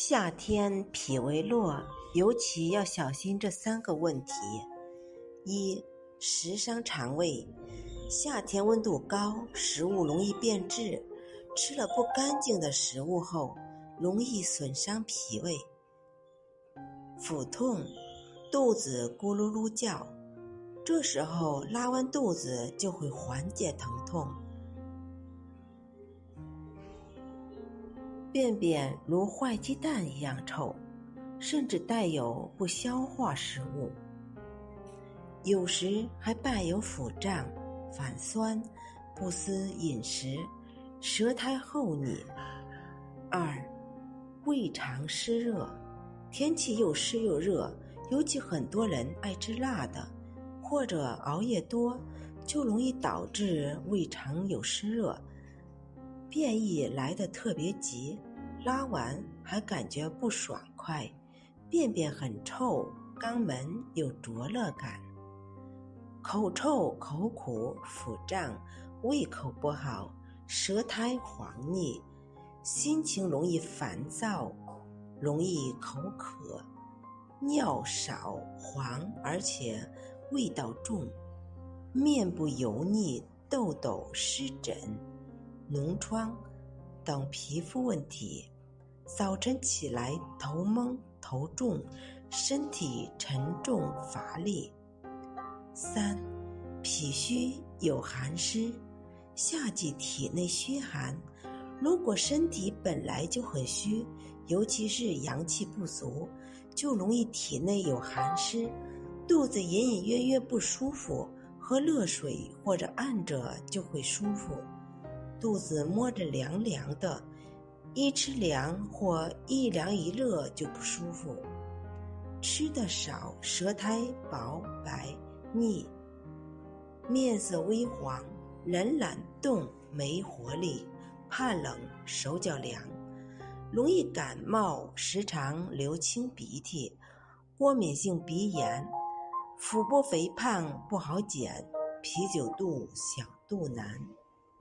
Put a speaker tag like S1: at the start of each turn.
S1: 夏天脾胃弱，尤其要小心这三个问题：一、食伤肠胃，夏天温度高，食物容易变质，吃了不干净的食物后，容易损伤脾胃。腹痛，肚子咕噜噜叫，这时候拉完肚子就会缓解疼痛。便便如坏鸡蛋一样臭，甚至带有不消化食物，有时还伴有腹胀、反酸、不思饮食、舌苔厚腻。二、胃肠湿热，天气又湿又热，尤其很多人爱吃辣的，或者熬夜多，就容易导致胃肠有湿热。便意来得特别急，拉完还感觉不爽快，便便很臭，肛门有灼热感，口臭、口苦、腹胀，胃口不好，舌苔黄腻，心情容易烦躁，容易口渴，尿少黄，而且味道重，面部油腻，痘痘湿疹。脓疮等皮肤问题，早晨起来头蒙头重，身体沉重乏力。三，脾虚有寒湿，夏季体内虚寒，如果身体本来就很虚，尤其是阳气不足，就容易体内有寒湿，肚子隐隐约约不舒服，喝热水或者按着就会舒服。肚子摸着凉凉的，一吃凉或一凉一热就不舒服。吃的少，舌苔薄白腻，面色微黄，人懒动没活力，怕冷手脚凉，容易感冒，时常流清鼻涕，过敏性鼻炎，腹部肥胖不好减，啤酒肚小肚腩。